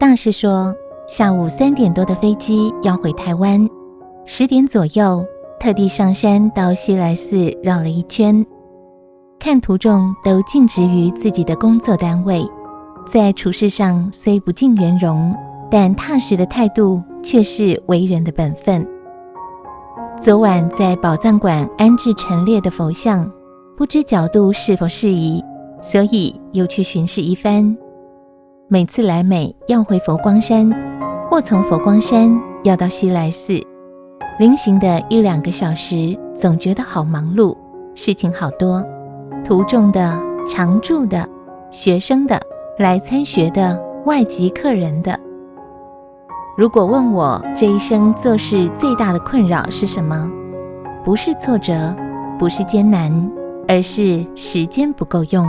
大师说，下午三点多的飞机要回台湾，十点左右特地上山到西来寺绕了一圈，看徒众都尽职于自己的工作单位，在处事上虽不尽圆融，但踏实的态度却是为人的本分。昨晚在宝藏馆安置陈列的佛像，不知角度是否适宜，所以又去巡视一番。每次来美要回佛光山，或从佛光山要到西来寺，临行的一两个小时，总觉得好忙碌，事情好多，途中的、常住的、学生的、来参学的、外籍客人的。如果问我这一生做事最大的困扰是什么？不是挫折，不是艰难，而是时间不够用。